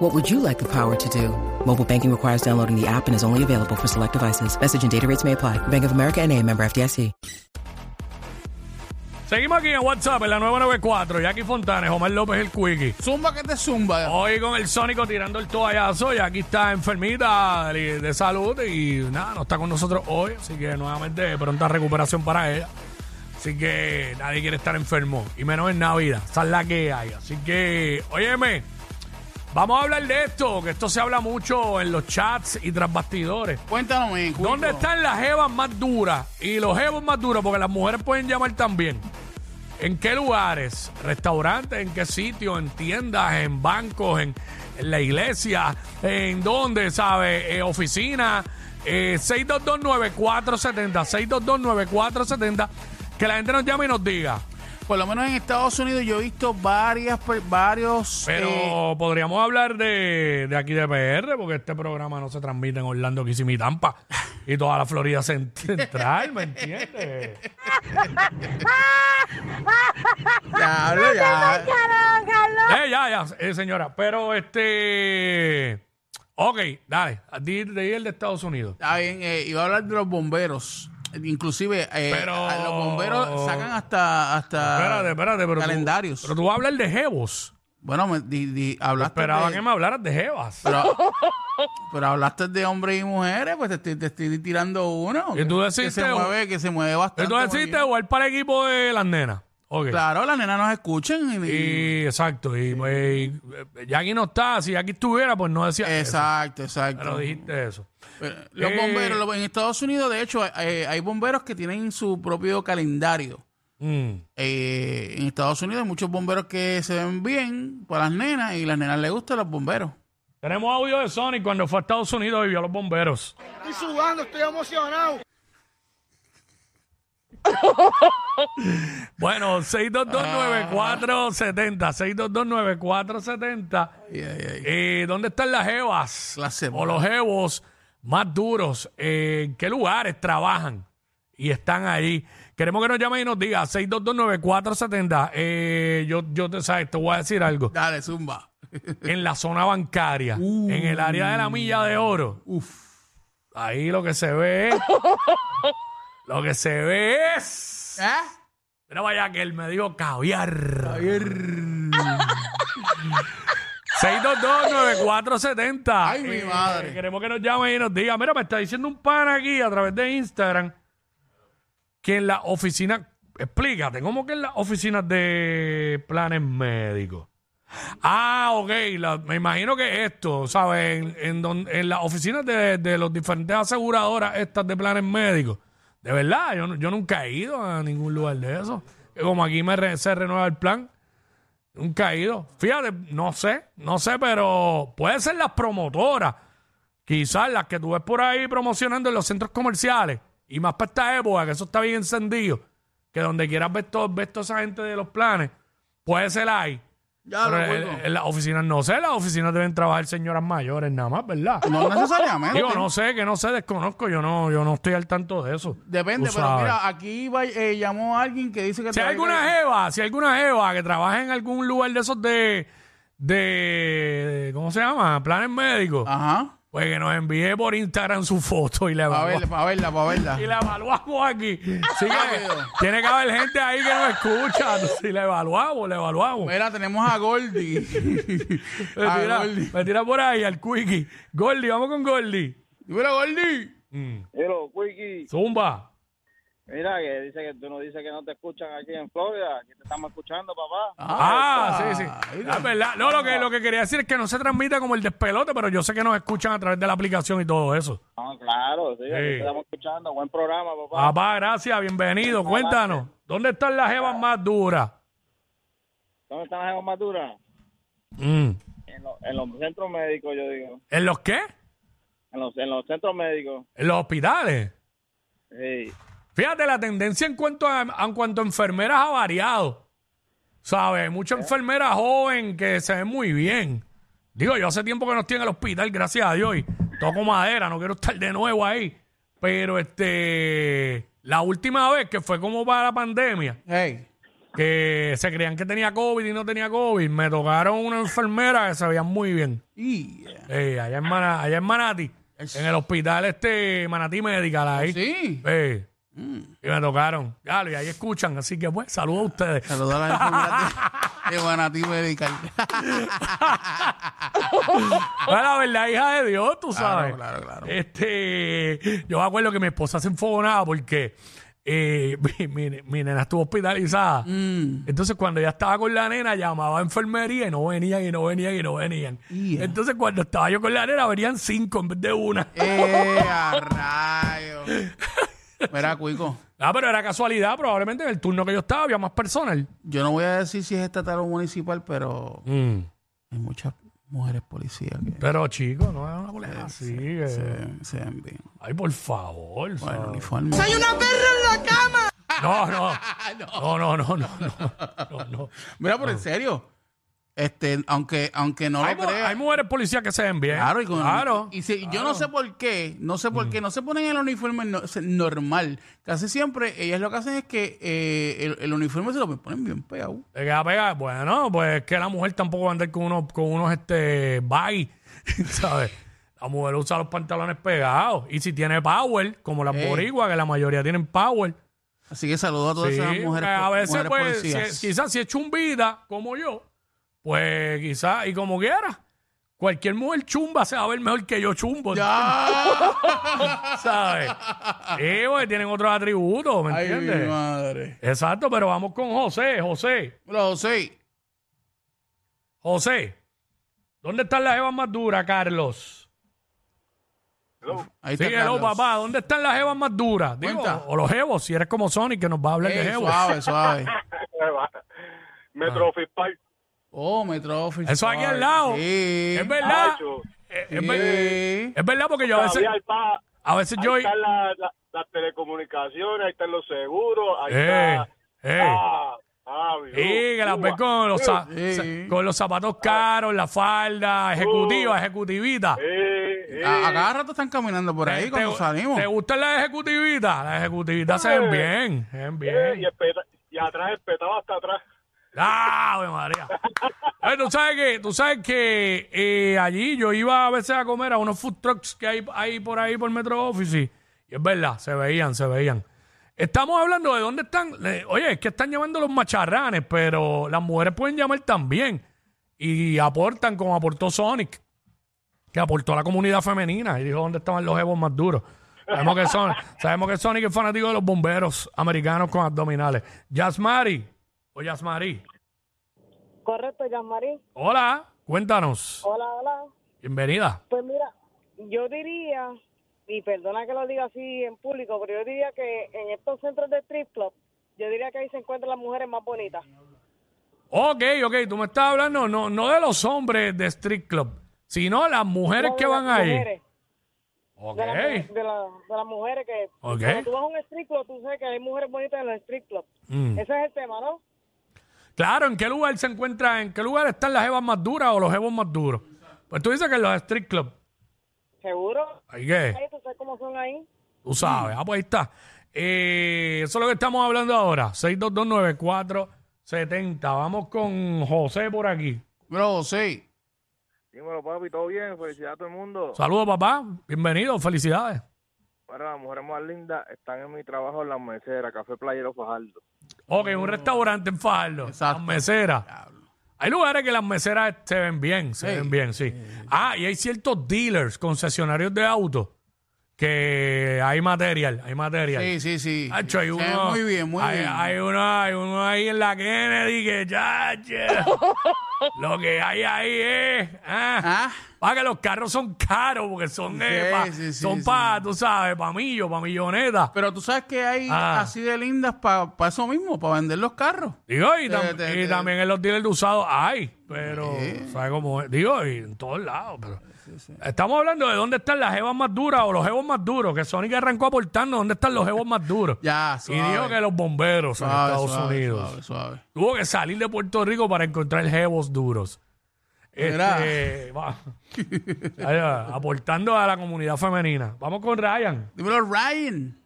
What would you like the power to do? Mobile banking requires downloading the app and is only available for select devices. Message and data rates may apply. Bank of America and a member FDIC. Seguimos aquí en WhatsApp en la 994. Jackie Fontanes, Omar López el Quickie. Zumba que te zumba. Hoy con el Sónico tirando el toallazo. Aquí está enfermita de, de salud. Y nada, no está con nosotros hoy. Así que nuevamente pronta recuperación para ella. Así que nadie quiere estar enfermo. Y menos en Navidad. Esa es la que hay. Así que, óyeme. Vamos a hablar de esto, que esto se habla mucho en los chats y tras bastidores. Cuéntanos, Cuico. ¿Dónde están las jevas más duras y los jevos más duros? Porque las mujeres pueden llamar también. ¿En qué lugares? ¿Restaurantes? ¿En qué sitios? ¿En tiendas? ¿En bancos? ¿En, en la iglesia? ¿En dónde? ¿Sabe? Eh, ¿Oficina? Eh, 6229470. 6229470. Que la gente nos llame y nos diga. Por lo menos en Estados Unidos yo he visto varias, varios... Pero eh, podríamos hablar de, de aquí de PR, porque este programa no se transmite en Orlando, Kissimmee, Tampa y toda la Florida cent- Central, ¿me entiendes? ya hablo, ya. Eh, ya, ya, eh, señora. Pero este. Ok, dale. Di, di el de Estados Unidos. Está bien, eh, iba a hablar de los bomberos. Inclusive, eh, Pero- a- los bomberos sacan hasta, hasta espérate, espérate, pero. tú- calendarios. pero tú vas a hablar de Jevos. bueno, me, di- di- hablaste Esperaba de, que me hablaras de Jevas. pero, pero hablaste de hombres y mujeres, pues te estoy, te estoy tirando uno. ¿Y tú que, deciste se o- mueve, que se mueve bastante. Entonces muy deciste jugar para el equipo de las nenas. Claro, las nenas nos escuchan. Y, Y exacto. Y, pues, y, eh, Jackie no está. Si Jackie estuviera, pues no decía. eso. exacto, exacto. Pero dijiste eso. Eh, Los Eh, bomberos, los- en Estados Unidos, de hecho, hay bomberos que tienen su propio calendario. Mm. Eh, en Estados Unidos hay muchos bomberos que se ven bien para las nenas y las nenas les gustan los bomberos. Tenemos audio de Sonic cuando fue a Estados Unidos y vio a los bomberos. Estoy sudando, estoy emocionado. Bueno, 6229470, 6229470. Ay, ay, ay. Eh, ¿Dónde están las jevas? Clase o los jevos más duros. Eh, ¿En qué lugares trabajan? Y están ahí. Queremos que nos llamen y nos diga 6229470. Eh, yo, yo te, sabes, te voy a decir algo. Dale, zumba. En la zona bancaria, en el área de la milla de oro. Ahí lo que se ve Lo que se ve es... ¿Eh? Mira, vaya que él me dijo caviar. 6229470. Ay, mi madre. Queremos que nos llame y nos diga. Mira, me está diciendo un pan aquí a través de Instagram que en la oficina. Explícate, ¿cómo que en las oficinas de planes médicos? Ah, ok. la- me imagino que esto, ¿sabes? En, en, don- en las oficinas de, de los diferentes aseguradoras estas de planes médicos. De verdad, yo, yo nunca he ido a ningún lugar de eso. Como aquí me se renueva el plan. Nunca he ido. Fíjate, no sé, no sé, pero puede ser las promotoras. Quizás las que tú ves por ahí promocionando en los centros comerciales. Y más para esta época, que eso está bien encendido. Que donde quieras ver, todo, ver toda esa gente de los planes, puede ser ahí. Ya Pero lo en, en las oficinas no sé, las oficinas deben trabajar señoras mayores nada más, ¿verdad? No necesariamente. Digo, no sé, que no sé, desconozco, yo no, yo no estoy al tanto de eso. Depende, Tú pero sabes. mira, aquí va- eh, llamó a alguien que dice que... Si hay alguna jeva, si hay alguna jeva que trabaja en algún lugar de esos de, de ¿cómo se llama? Planes médicos, Ajá. Pues que nos envíe por Instagram su foto y la Para evaluamos. verla, para verla, para verla. Y la evaluamos aquí. Que tiene que haber gente ahí que nos escucha. Si la evaluamos, la evaluamos. Mira, tenemos a Goldie. Me a tira, Goldie. me tira por ahí al quickie. Gordy, vamos con Gordy. Dímelo, Goldie. Hello, Quickie. Zumba. Mira, que dice que tú no dices que no te escuchan aquí en Florida. Aquí te estamos escuchando, papá. Ah, sí, sí. ahí Ah, verdad. No, lo que, lo que quería decir es que no se transmite como el despelote, pero yo sé que nos escuchan a través de la aplicación y todo eso. Ah, claro, sí, aquí te estamos escuchando. Buen programa, papá. Papá, gracias, bienvenido. Cuéntanos, ¿dónde están las jevas más duras? ¿Dónde están las jevas más duras? Mm. En, los- en los centros médicos, yo digo. ¿En los qué? En los, en los centros médicos. En los hospitales. Sí. Fíjate, la tendencia en cuanto a, en cuanto a enfermeras ha variado. ¿Sabes? Mucha enfermera joven que se ve muy bien. Digo, yo hace tiempo que no estoy en el hospital, gracias a Dios, y toco madera, no quiero estar de nuevo ahí. Pero este, la última vez que fue como para la pandemia, Hey. que se creían que tenía COVID y no tenía COVID, me tocaron una enfermera que se veían muy bien. Y, Eh, allá, en Mana- allá en Manati, en el hospital este Manati Medical ahí. sí. Eh, Y me tocaron. Claro, y ahí escuchan, así que pues, saludos a ustedes. Saludos a las enfermeras de, Manatí Medical. Bueno, la verdad, hija de Dios, tú sabes. claro, claro. Este, yo me acuerdo que mi esposa se enfogonaba porque eh, mi, mi- mi nena estuvo hospitalizada. Mm. Entonces, cuando ella estaba con la nena, llamaba a enfermería y no venían, y no venían, y no venían. Entonces, cuando estaba yo con la nena, venían cinco en vez de una. ¡Eh, a rayos! Mira, Cuico, Ah, pero era casualidad, probablemente en el turno que yo estaba había más personal. yo no voy a decir si es estatal o municipal, pero Mm. hay muchas mujeres policías que Pero, chicos, no es una colega así. que- se, ven- se ven bien. Ay, por favor. Bueno, ¿sabes? uniforme. No, no. No, no, no, no, no, no, no. Mira, pero en serio, este, aunque, aunque no Hay, lo mu- creas. hay mujeres policías que se ven bien. Claro, y, con- claro. y si- yo no sé por qué, no sé por qué, no se ponen el uniforme no- se- normal. Casi siempre ellas lo que hacen es que eh, el, el uniforme se lo ponen bien pegado. ¿Te queda? Bueno, pues que la mujer tampoco va a andar con unos, con unos este, baggy, ¿sabes? La mujer usa los pantalones pegados. Y si tiene power, como las Ey. boricuas, que la mayoría tienen power. Así que saludo a todas Sí, esas mujeres, que a po- veces, mujeres pues, policías. si- quizás si es chumbita, como yo, pues quizás, y como quiera, cualquier mujer chumba se va a ver mejor que yo chumbo. ¡Ya! ¿Sabes? Sí, porque tienen otros atributos, ¿me ¡Ay, mi entiendes? madre! Exacto, pero vamos con José. José, Hola, José. José, ¿dónde están las evas más duras, Carlos? Ahí Sí, está hello, Carlos. papá, ¿dónde están las evas más duras? Digo, Cuenta. o los evos, si eres como Sonic, que nos va a hablar de evos. suave, suave. Metro Office Park. Oh, Metro Office. Eso aquí al lado. Sí. Es verdad. Eh, Es, ver- Sí. es verdad porque yo a veces, Todavía hay pa- a veces ahí yo... están la- la- las telecomunicaciones, ahí están los seguros, ahí Eh, está... eh. Ah, ah, mi Sí, que las Cuba. ves con los, za- Sí. sa- con los zapatos caros, la falda, ejecutiva, ejecutivita. Eh, eh. A, a cada rato están caminando por ahí ¿Te- cuando te, salimos. ¿Te gustan las ejecutivitas? Las ejecutivitas se ven bien, se ven Eh, bien. y, espeta- y atrás espetado hasta atrás. ¡Ah, Ave María! Eh, tú sabes que, tú sabes que eh, allí yo iba a veces a comer a unos food trucks que hay, hay por ahí por Metro Office y es verdad, se veían, se veían. Estamos hablando de dónde están. oye, es que están llamando los macharranes, pero las mujeres pueden llamar también y aportan como aportó Sonic, que aportó a la comunidad femenina y dijo dónde estaban los evos más duros. Sabemos que, Sonic es fanático de los bomberos americanos con abdominales. Yasmari, o Yasmari. Correcto, Jean-Marie. Hola, cuéntanos. Hola, hola. Bienvenida. Pues mira, yo diría, y perdona que lo diga así en público, pero yo diría que en estos centros de strip club, yo diría que ahí se encuentran las mujeres más bonitas. Ok, ok, tú me estás hablando no, no de los hombres de Street Club, sino las mujeres No, que van ahí. mujeres, Ok. De, las mujeres- de, la- de las mujeres que... Ok. Cuando tú vas a un strip club, tú sabes que hay mujeres bonitas en los strip club. Mm. Ese es el tema, ¿no? Claro, ¿en qué lugar se encuentra, en qué lugar están las evas más duras o los evos más duros? Pues tú dices que en los Street Club. Seguro. ¿Ahí qué? Ahí tú sabes cómo son ahí. Tú sabes. Ah, pues ahí está. Eh, eso es lo que estamos hablando ahora. 6229470. Vamos con José por aquí. Bro, José. Dímelo, papi, ¿todo bien? Felicidades a todo el mundo. Saludos, papá. Bienvenido. Felicidades. Bueno, las mujeres más lindas están en mi trabajo en las meseras, Café Playero Fajardo. Ok, un restaurante en Fajardo. Exacto. Las meseras. Hay lugares que las meseras se ven bien, se Sí. ven bien, sí. Ah, y hay ciertos dealers, concesionarios de autos, que hay material, hay material. Sí, sí, sí. Hacho, hay Se ve uno, muy bien, muy hay, bien. Hay uno, hay uno ahí en la Kennedy que ya, lo que hay ahí es, ah, Ah, para que los carros son caros porque son, eh, Sí, pa- sí, sí, son para, tú sabes, para millo, para millonetas. pero tú sabes que hay Ah. así de lindas para eso mismo, para vender los carros. Digo, y, tam- Te- te- y te- también en los dealers de usados hay, pero. ¿sabes cómo es? Digo, y en todos lados, pero Estamos hablando de dónde están las jevas más duras o los jevos más duros, que Sonic arrancó aportando dónde están los jevos más duros. Ya, y suave. dijo que los bomberos en Suave, Estados suave, Unidos. suave, suave. Tuvo que salir de Puerto Rico para encontrar jevos duros. Este, va. Ahí va, aportando a la comunidad femenina. Vamos con Ryan. Dímelo, Ryan.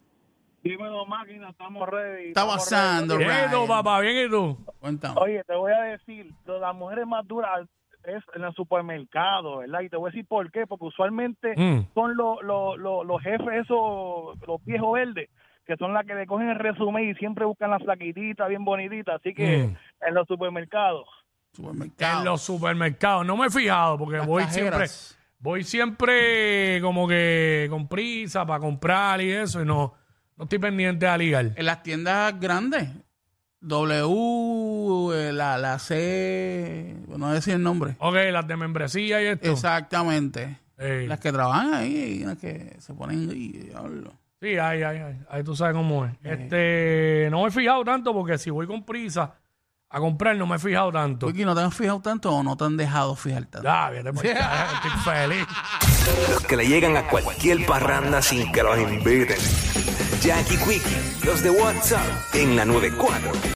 Dímelo, máquina, estamos ready. Está estamos pasando, Bien, ¿y tú, Ryan. papá, bien, ¿y tú? Cuéntame. Oye, te voy a decir, lo- las mujeres más duras es en el supermercado, ¿verdad? Y te voy a decir por qué, porque usualmente Mm. son los los los- los jefes esos, los viejos verdes, que son las que le cogen el resumen y siempre buscan la flaquitita, bien bonitita, así que Mm. en los supermercados. Supermercado. En los supermercados. No me he fijado porque Las voy cajeras. siempre, voy siempre como que con prisa para comprar y eso y no, no estoy pendiente a ligar. En las tiendas grandes. W, eh, la, la C, no decir el nombre. Ok, las de membresía y esto. Exactamente. Ey. Las que trabajan ahí, las que se ponen ahí, diablo. Sí, ahí, ahí, ahí, ahí tú sabes cómo es. Este, no me he fijado tanto porque si voy con prisa a comprar no me he fijado tanto. Wiki, ¿no te han fijado tanto o no te han dejado fijar tanto? Ah, vete por allá, estoy feliz. Los que le llegan a cualquier parranda sin que los inviten. Jackie Quickie, los de WhatsApp en la 94.